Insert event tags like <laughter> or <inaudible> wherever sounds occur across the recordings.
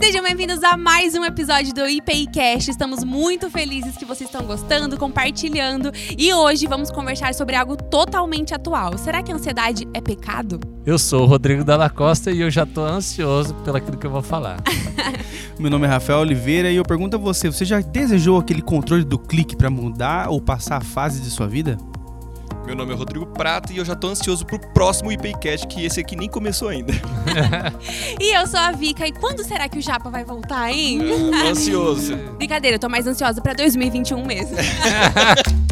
Sejam bem-vindos a mais um episódio do IPI Cast. Estamos muito felizes que vocês estão gostando, compartilhando. E hoje vamos conversar sobre algo totalmente atual. Será que a ansiedade é pecado? Eu sou o Rodrigo Dalla Costa e eu já tô ansioso pelo aquilo que eu vou falar. <laughs> Meu nome é Rafael Oliveira e eu pergunto a você: você já desejou aquele controle do clique para mudar ou passar a fase de sua vida? Meu nome é Rodrigo Prata e eu já tô ansioso pro próximo IPCast, que esse aqui nem começou ainda. <laughs> E eu sou a Vika. E quando será que o Japa vai voltar, hein? tô ansioso. <laughs> Brincadeira, eu tô mais ansiosa pra 2021 mesmo. <laughs>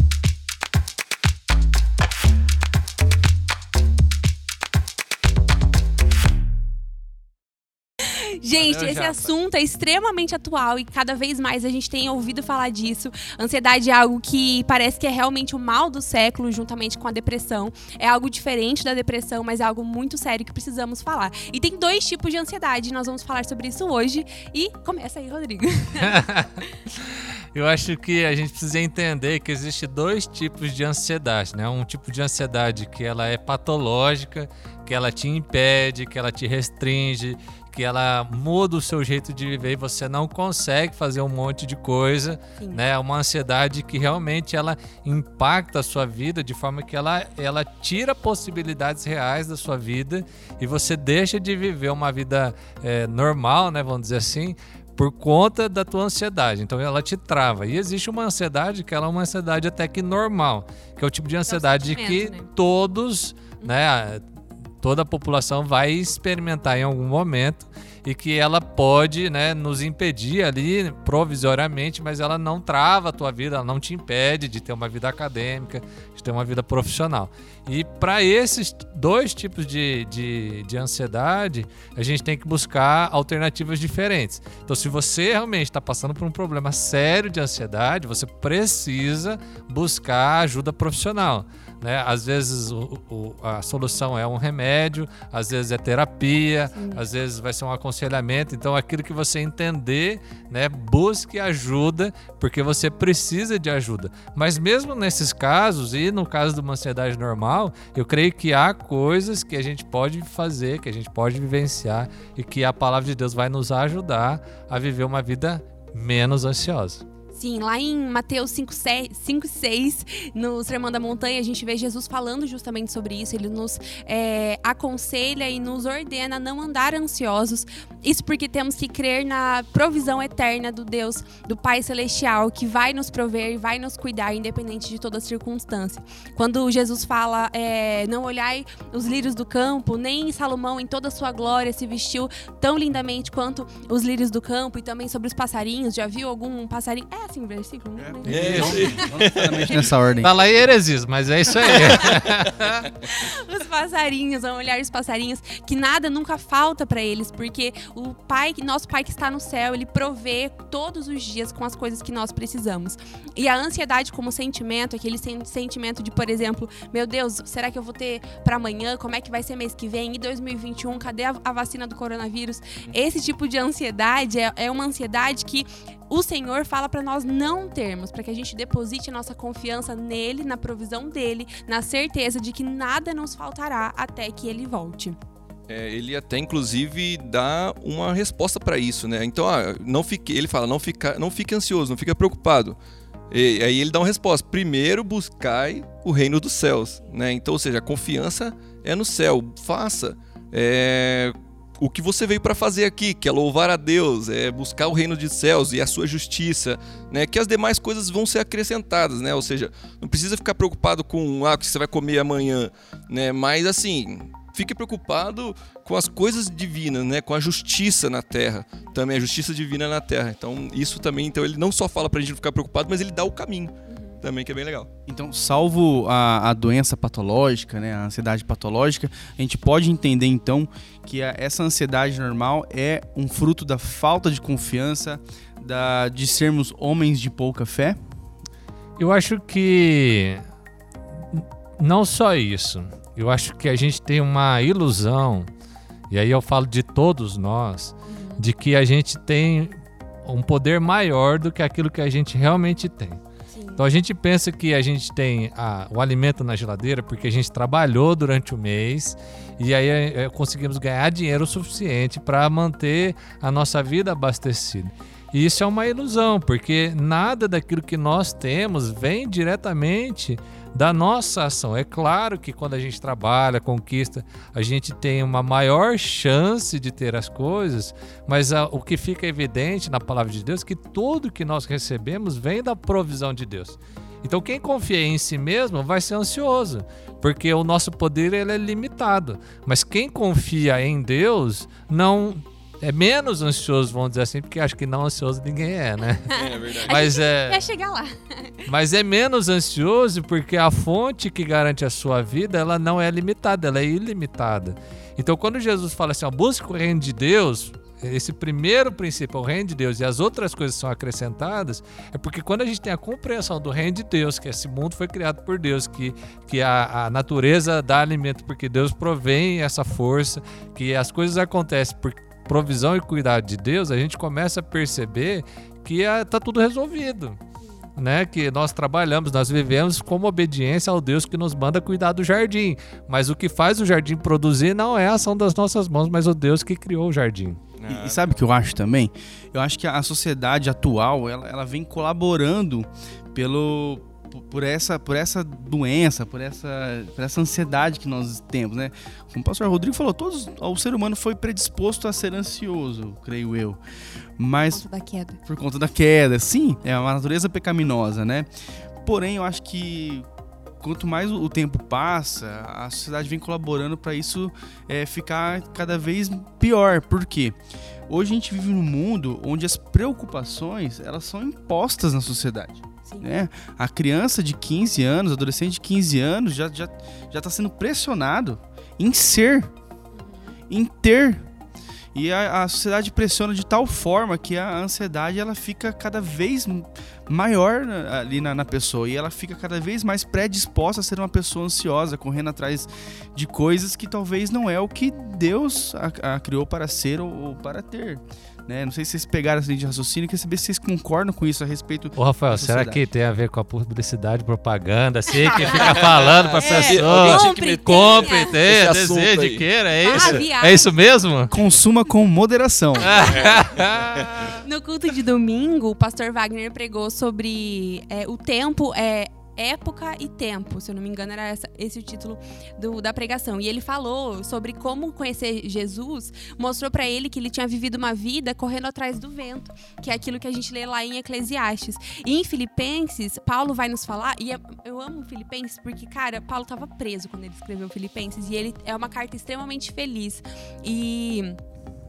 Gente, Valeu, esse Japa. assunto é extremamente atual e cada vez mais a gente tem ouvido falar disso. Ansiedade é algo que parece que é realmente o mal do século, juntamente com a depressão. É algo diferente da depressão, mas é algo muito sério que precisamos falar. E tem dois tipos de ansiedade, nós vamos falar sobre isso hoje. E começa aí, Rodrigo. <laughs> Eu acho que a gente precisa entender que existe dois tipos de ansiedade, né? Um tipo de ansiedade que ela é patológica, que ela te impede, que ela te restringe, que ela muda o seu jeito de viver e você não consegue fazer um monte de coisa, Sim. né? É uma ansiedade que realmente ela impacta a sua vida de forma que ela, ela tira possibilidades reais da sua vida e você deixa de viver uma vida eh, normal, né? Vamos dizer assim, por conta da tua ansiedade. Então ela te trava. E existe uma ansiedade que ela é uma ansiedade até que normal, que é o tipo de ansiedade que sentimento, né? todos, né, toda a população vai experimentar em algum momento e que ela pode, né, nos impedir ali provisoriamente, mas ela não trava a tua vida, ela não te impede de ter uma vida acadêmica, de ter uma vida profissional. E para esses dois tipos de, de, de ansiedade, a gente tem que buscar alternativas diferentes. Então, se você realmente está passando por um problema sério de ansiedade, você precisa buscar ajuda profissional. Né? Às vezes o- o- a solução é um remédio, às vezes é terapia, às vezes vai ser um aconselhamento. Então, aquilo que você entender, né, busque ajuda, porque você precisa de ajuda. Mas mesmo nesses casos, e no caso de uma ansiedade normal, eu creio que há coisas que a gente pode fazer, que a gente pode vivenciar e que a palavra de Deus vai nos ajudar a viver uma vida menos ansiosa. Sim, lá em Mateus 5, 5 e 6, no Sermão da Montanha, a gente vê Jesus falando justamente sobre isso. Ele nos é, aconselha e nos ordena a não andar ansiosos. Isso porque temos que crer na provisão eterna do Deus, do Pai Celestial, que vai nos prover e vai nos cuidar, independente de toda circunstância. Quando Jesus fala, é, não olhai os lírios do campo, nem Salomão em toda a sua glória se vestiu tão lindamente quanto os lírios do campo, e também sobre os passarinhos. Já viu algum passarinho? É assim o versículo? Não lembro. É, não necessariamente <laughs> nessa ordem. Tá lá em heresis, mas é isso aí. <laughs> os passarinhos, vamos olhar os passarinhos, que nada nunca falta pra eles, porque o pai, nosso pai que está no céu, ele provê todos os dias com as coisas que nós precisamos. E a ansiedade como sentimento, aquele sen- sentimento de, por exemplo, meu Deus, será que eu vou ter pra amanhã? Como é que vai ser mês que vem? E 2021, cadê a, a vacina do coronavírus? Esse tipo de ansiedade é, é uma ansiedade que o Senhor fala pra nós não termos, para que a gente deposite a nossa confiança nele, na provisão dele, na certeza de que nada nos faltará até que ele volte. É, ele até inclusive dá uma resposta para isso, né? Então, ah, não fique, ele fala, não fica, não fique ansioso, não fique preocupado. E aí ele dá uma resposta: primeiro buscai o reino dos céus, né? Então, ou seja, a confiança é no céu. Faça é, o que você veio para fazer aqui, que é louvar a Deus, é buscar o reino dos céus e a sua justiça, né? Que as demais coisas vão ser acrescentadas, né? Ou seja, não precisa ficar preocupado com ah, o que você vai comer amanhã, né? Mas assim, fique preocupado com as coisas divinas, né? Com a justiça na terra, também a justiça divina na terra. Então, isso também, então ele não só fala pra gente não ficar preocupado, mas ele dá o caminho também, que é bem legal. Então, salvo a, a doença patológica, né, a ansiedade patológica, a gente pode entender então que a- essa ansiedade normal é um fruto da falta de confiança, da, de sermos homens de pouca fé. Eu acho que não só isso. Eu acho que a gente tem uma ilusão, e aí eu falo de todos nós, de que a gente tem um poder maior do que aquilo que a gente realmente tem. Sim. Então a gente pensa que a gente tem a- o alimento na geladeira porque a gente trabalhou durante o mês e aí é, conseguimos ganhar dinheiro suficiente para manter a nossa vida abastecida. E isso é uma ilusão, porque nada daquilo que nós temos vem diretamente da nossa ação. É claro que quando a gente trabalha, conquista, a gente tem uma maior chance de ter as coisas, mas ah, o que fica evidente na palavra de Deus é que tudo que nós recebemos vem da provisão de Deus. Então quem confia em si mesmo vai ser ansioso, porque o nosso poder ele é limitado. Mas quem confia em Deus não é menos ansioso, vamos dizer assim, porque acho que não ansioso ninguém é, né? <laughs> É verdade. Mas é Quer chegar lá. mas é menos ansioso porque a fonte que garante a sua vida, ela não é limitada, ela é ilimitada. Então, quando Jesus fala assim, ó, busque o reino de Deus, esse primeiro princípio, o reino de Deus, e as outras coisas são acrescentadas, é porque quando a gente tem a compreensão do reino de Deus, que esse mundo foi criado por Deus, que, que a, a natureza dá alimento porque Deus provém essa força, que as coisas acontecem por provisão e cuidado de Deus, a gente começa a perceber que está tudo resolvido né, que nós trabalhamos, nós vivemos como obediência ao Deus que nos manda cuidar do jardim. Mas o que faz o jardim produzir não é a ação das nossas mãos, mas o Deus que criou o jardim. E, e sabe o que eu acho também? Eu acho que a sociedade atual, ela, ela vem colaborando pelo por- por essa, por essa doença, por essa, por essa ansiedade que nós temos, né? Como o pastor Rodrigo falou, todos, o ser humano foi predisposto a ser ansioso, creio eu. Mas Conta da queda. por conta da queda. Sim, é uma natureza pecaminosa, né? Porém, eu acho que quanto mais o o tempo passa, a sociedade vem colaborando para isso é, ficar cada vez pior. Por quê? Hoje a gente vive num mundo onde as preocupações elas são impostas na sociedade. Né? A criança de 15 anos, adolescente de 15 anos, já já já está sendo pressionado em ser, em ter. E a, a sociedade pressiona de tal forma que a ansiedade ela fica cada vez maior na- ali na, na pessoa e ela fica cada vez mais predisposta a ser uma pessoa ansiosa, correndo atrás de coisas que talvez não é o que Deus a, a criou para ser ou, ou para ter. Né? Não sei se vocês pegaram essa linha de raciocínio, queria saber se vocês concordam com isso a respeito. Ô, Rafael, Da será que tem a ver com a publicidade, propaganda, assim, que fica falando pra <laughs> É, pessoa? compre, meter Compre, tenha. tenha, Esse assunto deseje, queira, é Ah, isso? viagem. É isso mesmo? Consuma com moderação. <laughs> No culto de domingo, o pastor Wagner pregou sobre é, o tempo, é, época e tempo. Se eu não me engano, era essa- esse o título do- da pregação. E ele falou sobre como conhecer Jesus, mostrou pra ele que ele tinha vivido uma vida correndo atrás do vento, que é aquilo que a gente lê lá em Eclesiastes. E em Filipenses, Paulo vai nos falar, e é- eu amo Filipenses porque, cara, Paulo tava preso quando ele escreveu Filipenses, e ele é uma carta extremamente feliz. E.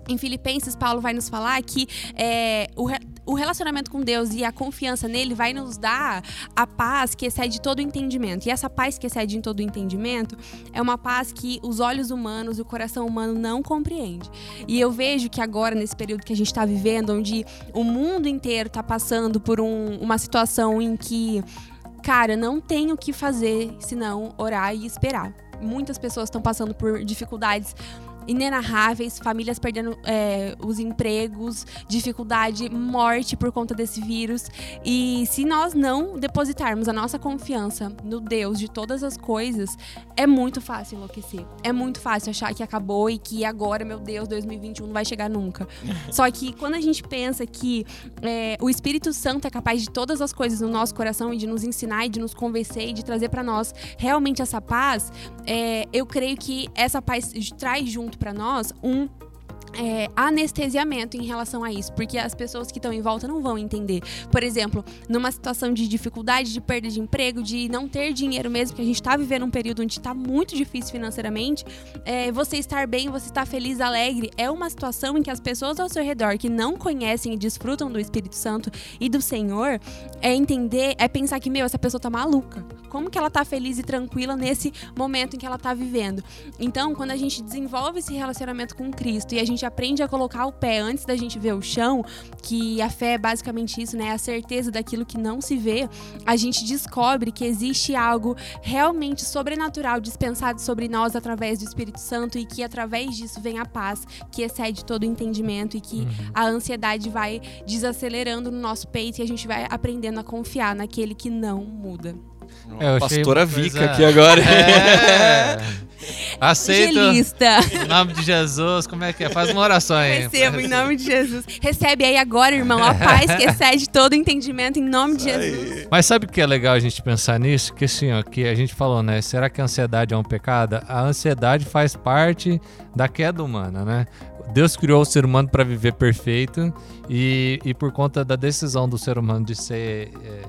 Em Filipenses, Paulo vai nos falar que é, o, o relacionamento com Deus e a confiança nele vai nos dar a paz que excede todo o entendimento. E essa paz que excede em todo o entendimento é uma paz que os olhos humanos e o coração humano não compreende. E eu vejo que agora, nesse período que a gente está vivendo, onde o mundo inteiro está passando por um- uma situação em que, cara, não tem o que fazer senão orar e esperar. Muitas pessoas estão passando por dificuldades inenarráveis, famílias perdendo é, os empregos, dificuldade, morte por conta desse vírus. E se nós não depositarmos a nossa confiança no Deus de todas as coisas, é muito fácil enlouquecer. É muito fácil achar que acabou e que agora, meu Deus, 2021 não vai chegar nunca. <laughs> Só que quando a gente pensa que é, o Espírito Santo é capaz de todas as coisas no nosso coração e de nos ensinar e de nos convencer e de trazer para nós realmente essa paz, é, eu creio que essa paz traz junto para nós um é, anestesiamento em relação a isso, porque as pessoas que estão em volta não vão entender. Por exemplo, numa situação de dificuldade, de perda de emprego, de não ter dinheiro mesmo, que a gente está vivendo um período onde está muito difícil financeiramente, é, você estar bem, você estar feliz, alegre, é uma situação em que as pessoas ao seu redor que não conhecem e desfrutam do Espírito Santo e do Senhor, é entender, é pensar que, meu, essa pessoa tá maluca. Como que ela tá feliz e tranquila nesse momento em que ela tá vivendo? Então, quando a gente desenvolve esse relacionamento com Cristo e a gente aprende a colocar o pé antes da gente ver o chão, que a fé é basicamente isso, né? A certeza daquilo que não se vê, a gente descobre que existe algo realmente sobrenatural dispensado sobre nós através do Espírito Santo e que através disso vem a paz que excede todo o entendimento e que Uhum. a ansiedade vai desacelerando no nosso peito e a gente vai aprendendo a confiar naquele que não muda. É, eu Pastora Vica coisa- aqui agora. <laughs> É. Aceita Evangelista. em nome de Jesus. Como é que é? Faz uma oração aí. Recebo em nome de Jesus. Recebe aí agora, irmão, a paz <laughs> que excede todo entendimento em nome de Jesus. Mas sabe o que é legal a gente pensar nisso? Que assim, ó, que a gente falou, né? Será que a ansiedade é um pecado? A ansiedade faz parte da queda humana, né? Deus criou o ser humano para viver perfeito e, e por conta da decisão do ser humano de ser é,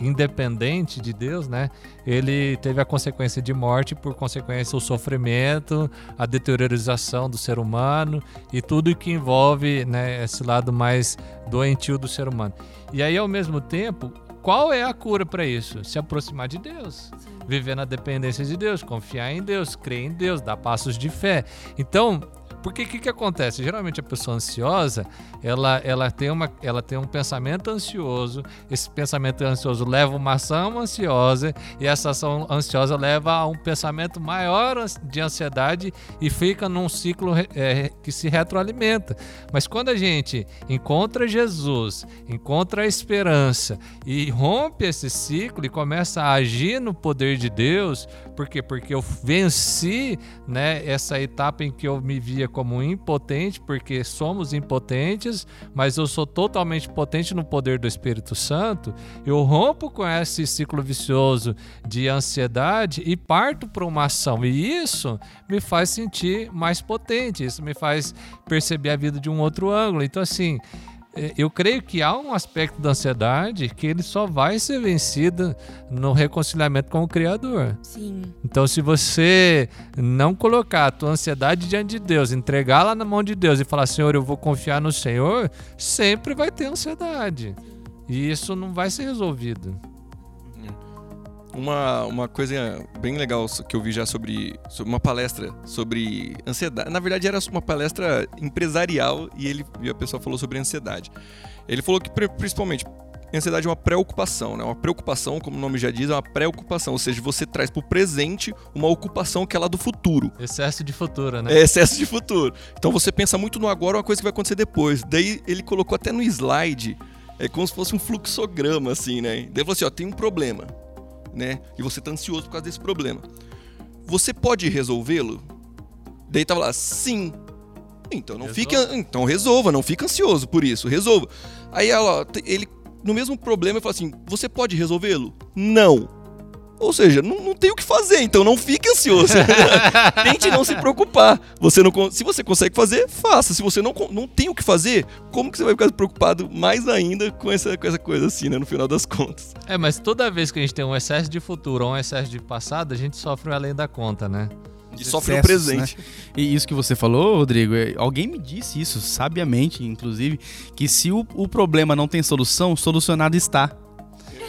independente de Deus, né? Ele teve a consequência de morte, por consequência o sofrimento, a deteriorização do ser humano e tudo que envolve né, esse lado mais doentio do ser humano. E aí, ao mesmo tempo, qual é a cura para isso? Se aproximar de Deus. Viver na dependência de Deus, confiar em Deus, crer em Deus, dar passos de fé. Então, porque o que, que acontece? Geralmente a pessoa ansiosa, ela, ela, tem uma, ela tem um pensamento ansioso, esse pensamento ansioso leva uma ação ansiosa, e essa ação ansiosa leva a um pensamento maior de ansiedade e fica num ciclo é, que se retroalimenta. Mas quando a gente encontra Jesus, encontra a esperança e rompe esse ciclo e começa a agir no poder de Deus, por quê? Porque eu venci né, essa etapa em que eu me via como impotente, porque somos impotentes, mas eu sou totalmente potente no poder do Espírito Santo. Eu rompo com esse ciclo vicioso de ansiedade e parto para uma ação. E isso me faz sentir mais potente, isso me faz perceber a vida de um outro ângulo. Então, assim, eu creio que há um aspecto da ansiedade que ele só vai ser vencido no reconciliamento com o Criador. Sim. Então, se você não colocar a tua ansiedade diante de Deus, entregá-la na mão de Deus e falar, Senhor, eu vou confiar no Senhor, sempre vai ter ansiedade. E isso não vai ser resolvido. Uma, uma coisa bem legal que eu vi já sobre, sobre uma palestra sobre ansiedade. Na verdade, era uma palestra empresarial e, ele, e a pessoa falou sobre ansiedade. Ele falou que, pri- principalmente, ansiedade é uma preocupação, né? Uma preocupação, como o nome já diz, é uma preocupação. Ou seja, você traz para o presente uma ocupação que é lá do futuro. Excesso de futuro, né? É excesso de futuro. Então você pensa muito no agora, uma coisa que vai acontecer depois. Daí ele colocou até no slide, é como se fosse um fluxograma, assim, né? Daí ele falou assim: ó, tem um problema, né? E você tá ansioso por causa desse problema. Você pode resolvê-lo? Daí tava lá, sim. Então não Resolva. fica. Então resolva, não fica ansioso por isso, resolva. Aí ela, ele, no mesmo problema, ele falou assim: você pode resolvê-lo? Não. Ou seja, não, não tem o que fazer, então não fique ansioso. <laughs> Tente não se preocupar. Você não, se você consegue fazer, faça. Se você não, não tem o que fazer, como que você vai ficar preocupado mais ainda com essa, com essa coisa assim, né? No final das contas. É, mas toda vez que a gente tem um excesso de futuro ou um excesso de passado, a gente sofre além da conta, né? E sofre excessos, presente. E isso que você falou, Rodrigo, é- alguém me disse isso, sabiamente, inclusive, que se o, o problema não tem solução, solucionado está.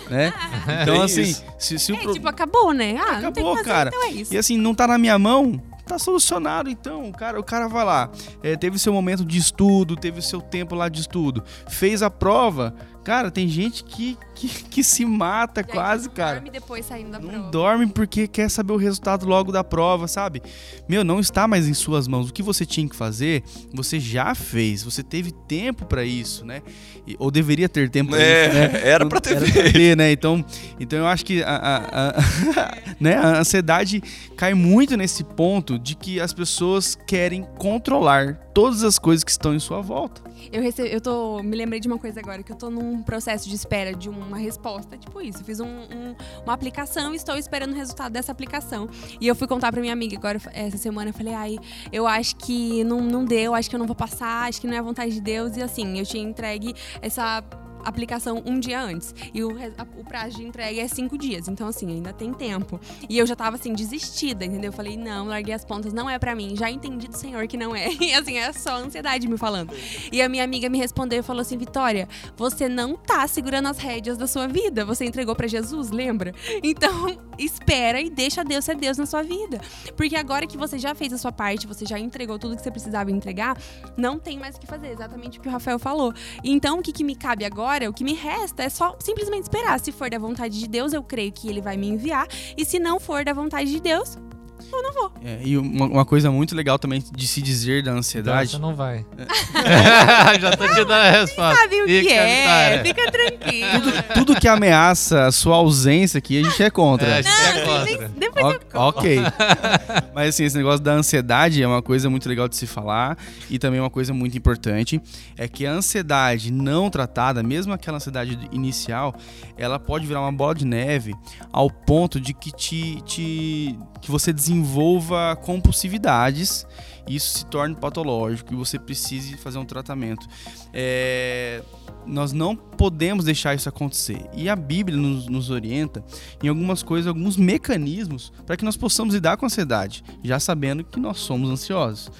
Né? <laughs> Então, É assim, se, se o É, pro- tipo, acabou, né? Ah, não tem Acabou, que fazer, cara. então é isso. E assim, não tá na minha mão, tá solucionado então. O cara, o cara vai lá, é, teve seu momento de estudo, teve o seu tempo lá de estudo, fez a prova. Cara, tem gente que, que, que se mata quase, não cara. Dorme depois saindo da Não prova. dorme porque quer saber o resultado logo da prova, sabe? Meu, não está mais em suas mãos. O que você tinha que fazer, você já fez. Você teve tempo pra isso, né? E- ou deveria ter tempo pra É, isso, né? <laughs> era pra ter ter, né? Então, então eu acho que a, a- a- <laughs> né? a ansiedade cai muito nesse ponto de que as pessoas querem controlar todas as coisas que estão em sua volta. Eu, rece... eu tô. Me lembrei de uma coisa agora, que eu tô num processo de espera de uma resposta. Tipo isso. Eu fiz um- um- uma aplicação e estou esperando o resultado dessa aplicação. E eu fui contar pra minha amiga agora, essa semana, eu falei, ai, eu acho que não, não deu, acho que eu não vou passar, acho que não é a vontade de Deus. E assim, eu tinha entregue essa aplicação um dia antes. E o, o prazo de entrega é cinco dias. Então, assim, ainda tem tempo. E eu já tava, assim, desistida, entendeu? Eu falei, não, larguei as pontas, não é pra mim. Já entendi do Senhor que não é. <laughs> E, assim, é só ansiedade me falando. E a minha amiga me respondeu e falou assim, Vitória, você não tá segurando as rédeas da sua vida. Você entregou pra Jesus, lembra? <laughs> Então, espera e deixa Deus ser Deus na sua vida. Porque agora que você já fez a sua parte, você já entregou tudo que você precisava entregar, não tem mais o que fazer. Exatamente o que o Rafael falou. Então, o que, que me cabe agora, o que me resta é só simplesmente esperar. Se for da vontade de Deus, eu creio que ele vai me enviar. E se não for da vontade de Deus, eu não vou. É, e uma, uma coisa muito legal também de se dizer da Então ansiedade. você não vai. <laughs> Já tô te dando a resposta. Sabe o E que é? Fica tranquilo. Tudo que ameaça a sua ausência aqui, a gente é contra. É, a gente é Não, nem- contra. depois eu O- ok. <laughs> Mas assim, esse negócio da ansiedade é uma coisa muito legal de se falar e também uma coisa muito importante é que a ansiedade não tratada, mesmo aquela ansiedade inicial, ela pode virar uma bola de neve ao ponto de que te, te que você desenvolva compulsividades isso se torne patológico e você precise fazer um tratamento. É, nós não podemos deixar isso acontecer. E a Bíblia nos, nos orienta em algumas coisas, alguns mecanismos para que nós possamos lidar com a ansiedade, já sabendo que nós somos ansiosos.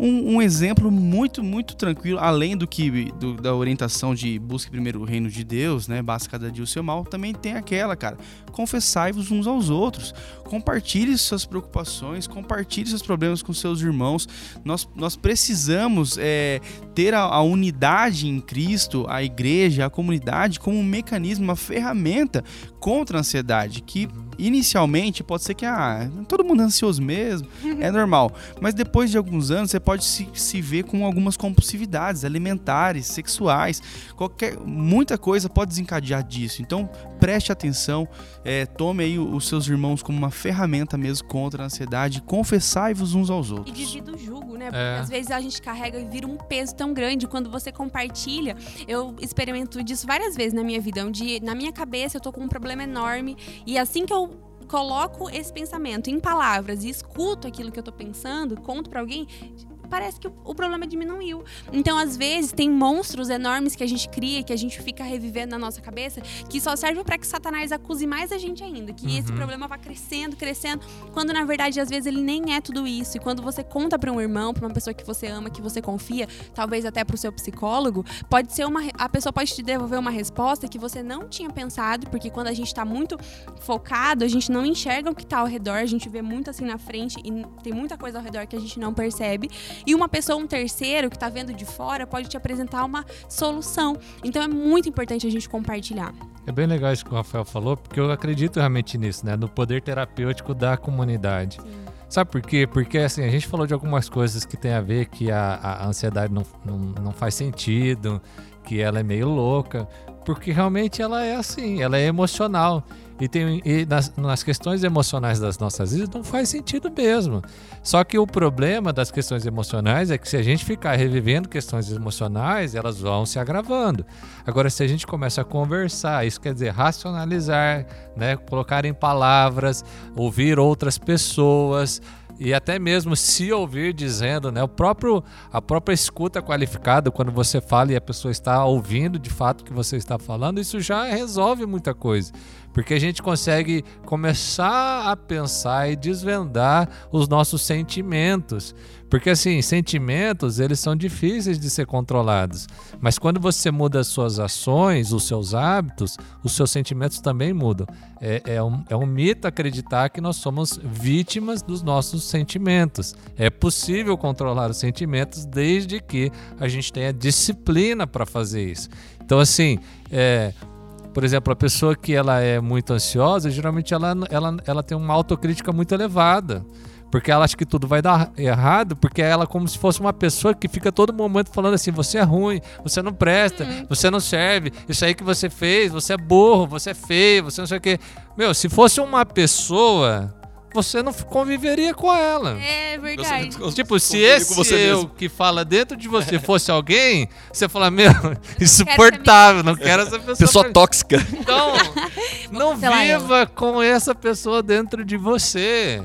Um, um exemplo muito, muito tranquilo, além do que do- da orientação de busque primeiro o reino de Deus, né? Basta cada dia o seu mal, também tem aquela, cara. Confessai-vos uns aos outros. Compartilhe suas preocupações, compartilhe seus problemas com seus irmãos. Nós, nós precisamos é, ter a, a unidade em Cristo, a igreja, a comunidade, como um mecanismo, uma ferramenta contra a ansiedade, que inicialmente pode ser que ah, todo mundo é ansioso mesmo, <laughs> é normal. Mas depois de alguns anos você pode se, se ver com algumas compulsividades alimentares, sexuais, qualquer muita coisa pode desencadear disso. Então preste atenção, é, tome aí os seus irmãos como uma ferramenta mesmo contra a ansiedade, confessai-vos uns aos E outros. divida o jugo, né? Porque É. às vezes a gente carrega e vira um peso tão grande. Quando você compartilha, eu experimento disso várias vezes na minha vida. Onde na minha cabeça eu tô com um problema enorme. E assim que eu coloco esse pensamento em palavras e escuto aquilo que eu tô pensando, conto pra alguém. Parece que o, problema diminuiu. Então, às vezes, tem monstros enormes que a gente cria, que a gente fica revivendo na nossa cabeça, que só serve pra que Satanás acuse mais a gente ainda. Que esse Uhum. problema vá crescendo, crescendo quando na verdade às vezes ele nem é tudo isso. E quando você conta para um irmão, para uma pessoa que você ama, que você confia, talvez até para o seu psicólogo, pode ser uma a pessoa pode te devolver uma resposta que você não tinha pensado, porque quando a gente tá muito focado, a gente não enxerga o que tá ao redor, a gente vê muito assim na frente e tem muita coisa ao redor que a gente não percebe. E uma pessoa, um terceiro que tá vendo de fora, pode te apresentar uma solução. Então é muito importante a gente compartilhar. É bem legal isso que o Rafael falou, porque eu acredito realmente nisso, né? No poder terapêutico da comunidade. Sabe por quê? Porque assim, a gente falou de algumas coisas que tem a ver que a, a ansiedade não, não, não faz sentido, que ela é meio louca, porque realmente ela é assim, ela é emocional. E, tem, e nas, nas questões emocionais das nossas vidas não faz sentido mesmo. Só que o problema das questões emocionais é que se a gente ficar revivendo questões emocionais, elas vão se agravando. Agora, se a gente começa a conversar, isso quer dizer racionalizar, né, colocar em palavras, ouvir outras pessoas e até mesmo se ouvir dizendo, né, o próprio a própria escuta qualificada quando você fala e a pessoa está ouvindo de fato o que você está falando, isso já resolve muita coisa. Porque a gente consegue começar a pensar e desvendar os nossos sentimentos. Porque assim, sentimentos, eles são difíceis de ser controlados. Mas quando você muda as suas ações, os seus hábitos, os seus sentimentos também mudam. É, é, um, é um mito acreditar que nós somos vítimas dos nossos sentimentos. É possível controlar os sentimentos desde que a gente tenha disciplina para fazer isso. Então, assim, é, por exemplo, a pessoa que ela é muito ansiosa, geralmente ela, ela, ela tem uma autocrítica muito elevada. Porque ela acha que tudo vai dar errado, porque ela é como se fosse uma pessoa que fica todo momento falando assim: você é ruim, você não presta, você não serve, isso aí que você fez, você é burro, você é feio, você não sei o quê. Meu, se fosse uma pessoa, você não conviveria com ela. É verdade. Tipo, se esse eu mesmo. que fala dentro de você fosse alguém, você fala, meu, <laughs> insuportável, não quero essa pessoa. Pessoa pra- tóxica. Então, <laughs> não viva com essa pessoa dentro de você.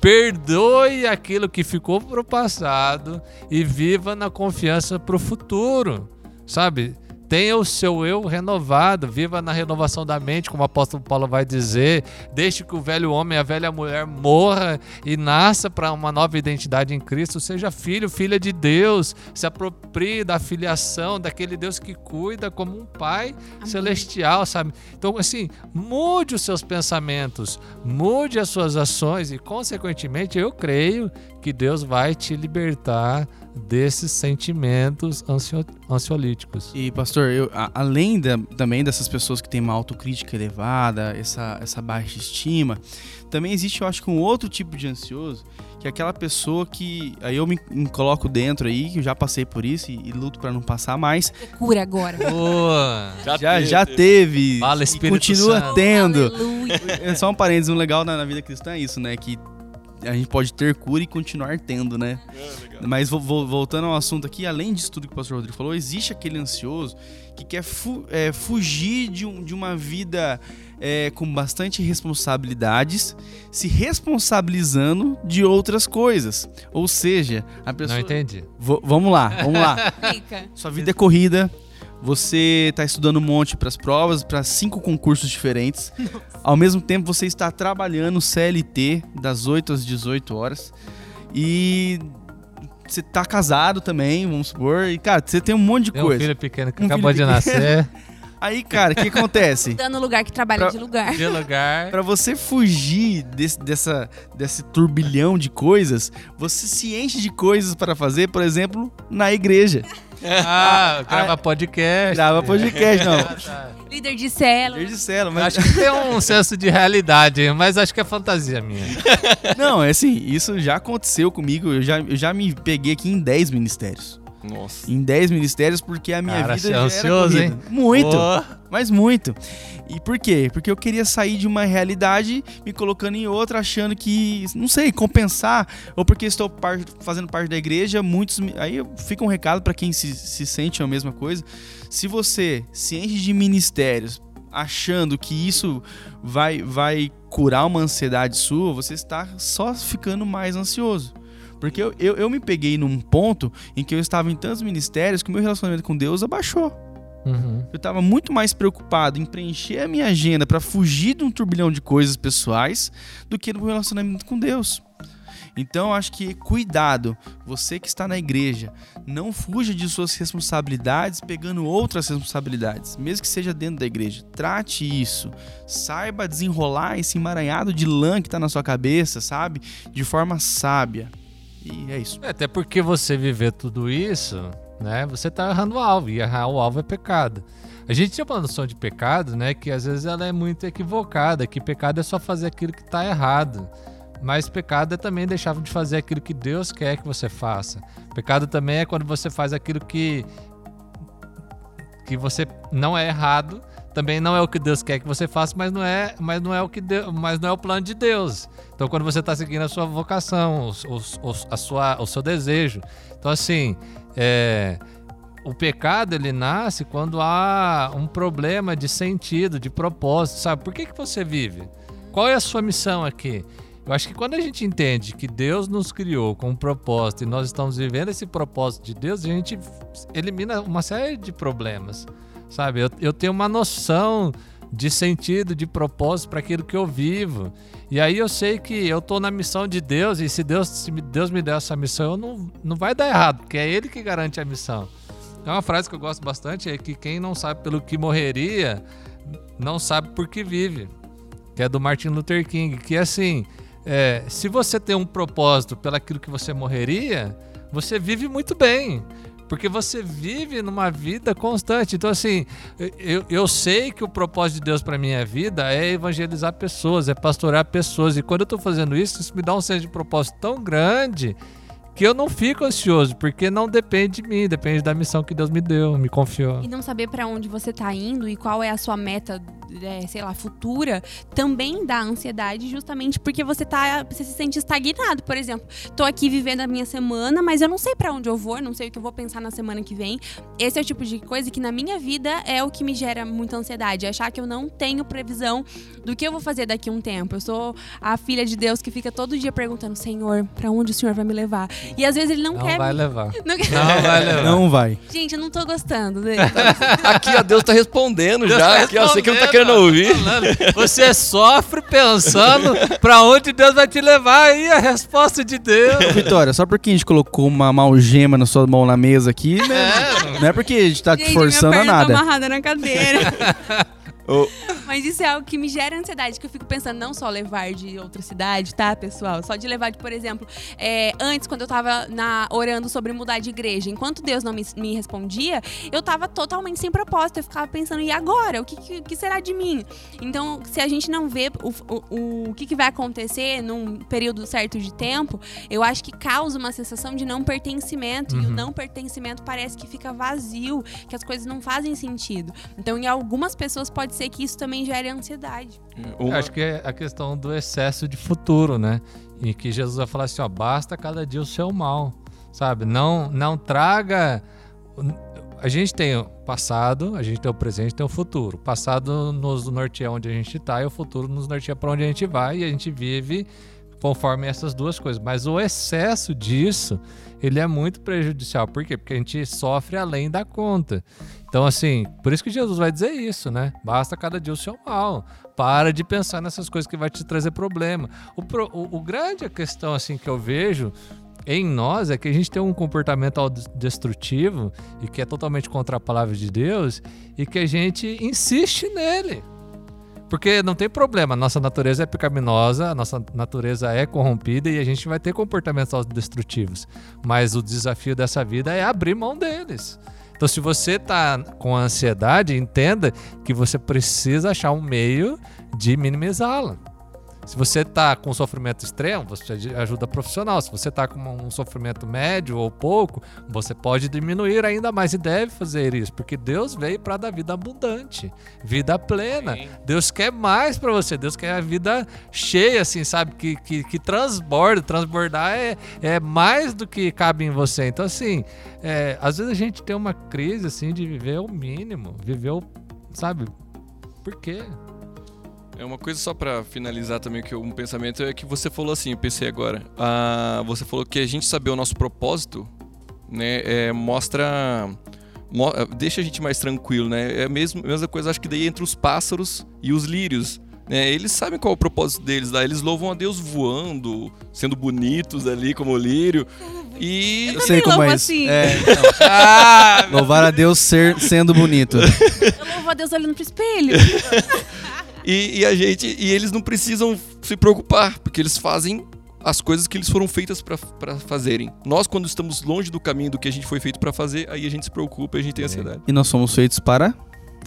Perdoe aquilo que ficou pro passado e viva na confiança pro futuro. Sabe? Tenha o seu eu renovado, viva na renovação da mente, como o apóstolo Paulo vai dizer, deixe que o velho homem e a velha mulher morra e nasça para uma nova identidade em Cristo, seja filho, filha de Deus, se aproprie da filiação daquele Deus que cuida como um pai Amém. celestial, sabe? Então, assim, mude os seus pensamentos, mude as suas ações e, consequentemente, eu creio que Deus vai te libertar desses sentimentos ansio, ansiolíticos. E, pastor, eu, a, além da, também dessas pessoas que têm uma autocrítica elevada, essa, essa baixa estima, também existe, eu acho que um outro tipo de ansioso, que é aquela pessoa que. Aí eu me, me coloco dentro aí, que eu já passei por isso e, e luto para não passar mais. Cura agora. Boa. já, já, teve. já teve. Fala, e continua Santo. tendo. É só um parênteses, um legal na, na vida cristã é isso, né? Que a gente pode ter cura e continuar tendo, né? É, Mas voltando ao assunto aqui, além disso tudo que o pastor Rodrigo falou, existe aquele ansioso que quer fu é, fugir de, um, de, uma vida é, com bastante responsabilidades, se responsabilizando de outras coisas. Ou seja, a pessoa. Não entendi. V vamos lá, vamos lá. <laughs> Sua vida é corrida, você está estudando um monte para as provas, para cinco concursos diferentes. Nossa. Ao mesmo tempo, você está trabalhando CLT das 8 às 18 horas. E você está casado também, vamos supor. E, cara, você tem um monte de tem coisa. um filho pequeno que um acabou de pequeno. nascer. <laughs> Aí, cara, o que acontece? Dando lugar que trabalha pra, de lugar. De lugar. Pra você fugir desse, dessa, desse turbilhão de coisas, você se enche de coisas para fazer, por exemplo, na igreja. <laughs> Ah, grava podcast. Grava podcast, não. <laughs> Ah, tá. Líder de célula. Líder de célula, mas... Acho que tem um <laughs> senso de realidade, mas acho que é fantasia minha. Não, é assim, isso já aconteceu comigo, eu já, eu já me peguei aqui em 10 ministérios. Nossa. Em 10 ministérios, porque a minha Cara, vida é já ansioso, era hein? Muito, oh. mas muito. E por quê? Porque eu queria sair de uma realidade me colocando em outra, achando que, não sei, compensar, ou porque estou par fazendo parte da igreja, muitos. Aí fica um recado para quem se, se sente a mesma coisa. Se você se enche de ministérios achando que isso vai, vai curar uma ansiedade sua, você está só ficando mais ansioso. Porque eu, eu, eu me peguei num ponto em que eu estava em tantos ministérios que o meu relacionamento com Deus abaixou. Uhum. Eu estava muito mais preocupado em preencher a minha agenda para fugir de um turbilhão de coisas pessoais do que no relacionamento com Deus. Então acho que cuidado, você que está na igreja, não fuja de suas responsabilidades pegando outras responsabilidades, mesmo que seja dentro da igreja. Trate isso, saiba desenrolar esse emaranhado de lã que está na sua cabeça, sabe? De forma sábia. E é isso. É, até porque você viver tudo isso, né? Você tá errando o alvo. E errar o alvo é pecado. A gente tinha uma noção de pecado, né? Que às vezes ela é muito equivocada. Que pecado é só fazer aquilo que tá errado. Mas pecado é também deixar de fazer aquilo que Deus quer que você faça. Pecado também é quando você faz aquilo que que você não é errado, também não é o que Deus quer que você faça, mas não é, mas não é o que Deus, mas não é o plano de Deus. Então, quando você está seguindo a sua vocação, o, a sua, o seu desejo, então assim, é, o pecado ele nasce quando há um problema de sentido, de propósito, sabe? Por que que você vive? Qual é a sua missão aqui? Eu acho que quando a gente entende que Deus nos criou com um propósito e nós estamos vivendo esse propósito de Deus, a gente elimina uma série de problemas. Sabe, eu, eu tenho uma noção de sentido, de propósito para aquilo que eu vivo. E aí eu sei que eu estou na missão de Deus e se Deus, se Deus me der essa missão, eu não, não vai dar errado, porque é Ele que garante a missão. É uma frase que eu gosto bastante, é que quem não sabe pelo que morreria, não sabe por que vive. Que é do Martin Luther King, que é assim, é, se você tem um propósito pelaquilo que você morreria, você vive muito bem. Porque você vive numa vida constante. Então, assim, eu, eu sei que o propósito de Deus para minha vida é evangelizar pessoas, é pastorear pessoas. E quando eu estou fazendo isso, isso me dá um senso de propósito tão grande que eu não fico ansioso, porque não depende de mim, depende da missão que Deus me deu, me confiou. E não saber para onde você tá indo e qual é a sua meta, é, sei lá, futura, também dá ansiedade, justamente porque você tá, você se sente estagnado, por exemplo. Tô aqui vivendo a minha semana, mas eu não sei para onde eu vou, não sei o que eu vou pensar na semana que vem. Esse é o tipo de coisa que na minha vida é o que me gera muita ansiedade, achar que eu não tenho previsão do que eu vou fazer daqui a um tempo. Eu sou a filha de Deus que fica todo dia perguntando: "Senhor, para onde o Senhor vai me levar?" E às vezes ele não, Não quer. vai levar. <laughs> Não quer- Não vai levar. Não vai. Gente, eu não tô gostando dele. <laughs> Aqui, ó, Deus tá respondendo Deus já. tá aqui, ó, você que não tá querendo ouvir. falando. Você sofre pensando pra onde Deus vai te levar aí a resposta de Deus. Vitória, só porque a gente colocou uma malgema na sua mão na mesa aqui, né? Não é porque a gente tá te Gente, forçando minha a perna nada. tá amarrada na cadeira. <laughs> Ô, Mas isso é algo que me gera ansiedade, que eu fico pensando não só levar de outra cidade, tá, pessoal? Só de levar de, por exemplo, é, antes, quando eu tava na, orando sobre mudar de igreja, enquanto Deus não me, me respondia, eu tava totalmente sem propósito. Eu ficava pensando, e agora? O que, que, que será de mim? Então, se a gente não vê o, o, o que, que vai acontecer num período certo de tempo, eu acho que causa uma sensação de não pertencimento. E o Uhum. não pertencimento parece que fica vazio, que as coisas não fazem sentido. Então, em algumas pessoas pode ser que isso também gere ansiedade. uma- Acho que é a questão do excesso de futuro, né? E que Jesus vai falar assim, ó, basta cada dia o seu mal, sabe? Não, não traga... A gente tem o passado, a gente tem o presente, tem o futuro. O passado nos norteia onde a gente tá e o futuro nos norteia para onde a gente vai e a gente vive conforme essas duas coisas. Mas o excesso disso, ele é muito prejudicial. Por quê? Porque a gente sofre além da conta. Então, assim, por isso que Jesus vai dizer isso, né? Basta cada dia o seu mal. Para de pensar nessas coisas que vai te trazer problema. O, pro- o, o grande questão, assim, que eu vejo em nós é que a gente tem um comportamento autodestrutivo e que é totalmente contra a palavra de Deus e que a gente insiste nele. Porque não tem problema, nossa natureza é pecaminosa, nossa natureza é corrompida e a gente vai ter comportamentos autodestrutivos. Mas o desafio dessa vida é abrir mão deles. Então, se você tá com ansiedade, entenda que você precisa achar um meio de minimizá-la. Se você tá com sofrimento extremo, você ajuda profissional. Se você tá com um sofrimento médio ou pouco, você pode diminuir ainda mais e deve fazer isso, porque Deus veio para dar vida abundante, vida plena. Sim. Deus quer mais para você. Deus quer a vida cheia, assim, sabe? Que, que, que transborda. Transbordar é, é mais do que cabe em você. Então, assim, é, às vezes a gente tem uma crise, assim, de viver o mínimo, viver o. Sabe? Por quê? É uma coisa só pra finalizar também que um pensamento é que você falou assim, eu pensei agora. Ah, você falou que a gente saber o nosso propósito, né, é, mostra mo- deixa a gente mais tranquilo, né? É a mesma, mesma coisa acho que daí entre os pássaros e os lírios, né? Eles sabem qual é o propósito deles lá, eles louvam a Deus voando, sendo bonitos ali como o lírio. E Eu sei como louvo é isso. assim. É, <laughs> então, ah, louvar a Deus ser, sendo bonito. Eu louvo a Deus olhando pro espelho. <laughs> E, e a gente e eles não precisam se preocupar, porque eles fazem as coisas que eles foram feitas pra fazerem. Nós quando estamos longe do caminho do que a gente foi feito pra fazer, aí a gente se preocupa, e a gente tem ansiedade. E nós somos feitos para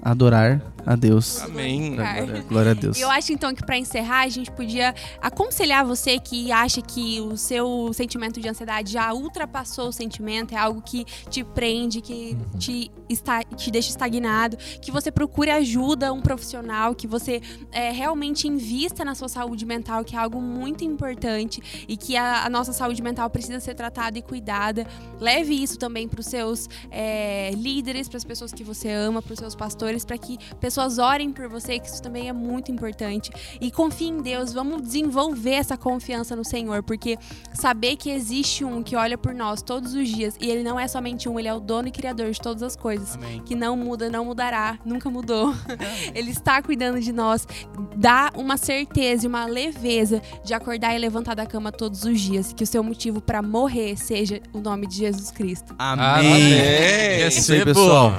adorar a Deus. Amém. Glória, glória a Deus. Eu acho então que pra encerrar a gente podia aconselhar você que acha que o seu sentimento de ansiedade já ultrapassou o sentimento, é algo que te prende, que te, está, te deixa estagnado, que você procure ajuda, um profissional, que você é, realmente invista na sua saúde mental, que é algo muito importante e que a, a nossa saúde mental precisa ser tratada e cuidada. Leve isso também para os seus é, líderes, para as pessoas que você ama, para os seus pastores, para que pessoas orem por você, que isso também é muito importante. E confie em Deus, vamos desenvolver essa confiança no Senhor, porque saber que existe um que olha por nós todos os dias, e ele não é somente um, ele é o dono e criador de todas as coisas. Amém. Que não muda, não mudará, nunca mudou. <laughs> Ele está cuidando de nós. Dá uma certeza e uma leveza de acordar e levantar da cama todos os dias. Que o seu motivo para morrer seja o nome de Jesus Cristo. Amém. É isso aí, pessoal.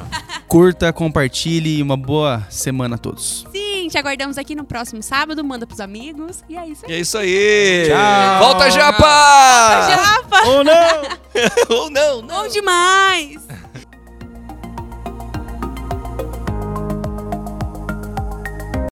Curta, compartilhe e uma boa semana a todos. Sim, te aguardamos aqui no próximo sábado. Manda pros amigos. E é isso aí. E é isso aí. Tchau. Volta Japa! Japa! Ou <laughs> não! Ou não, não. Bom demais!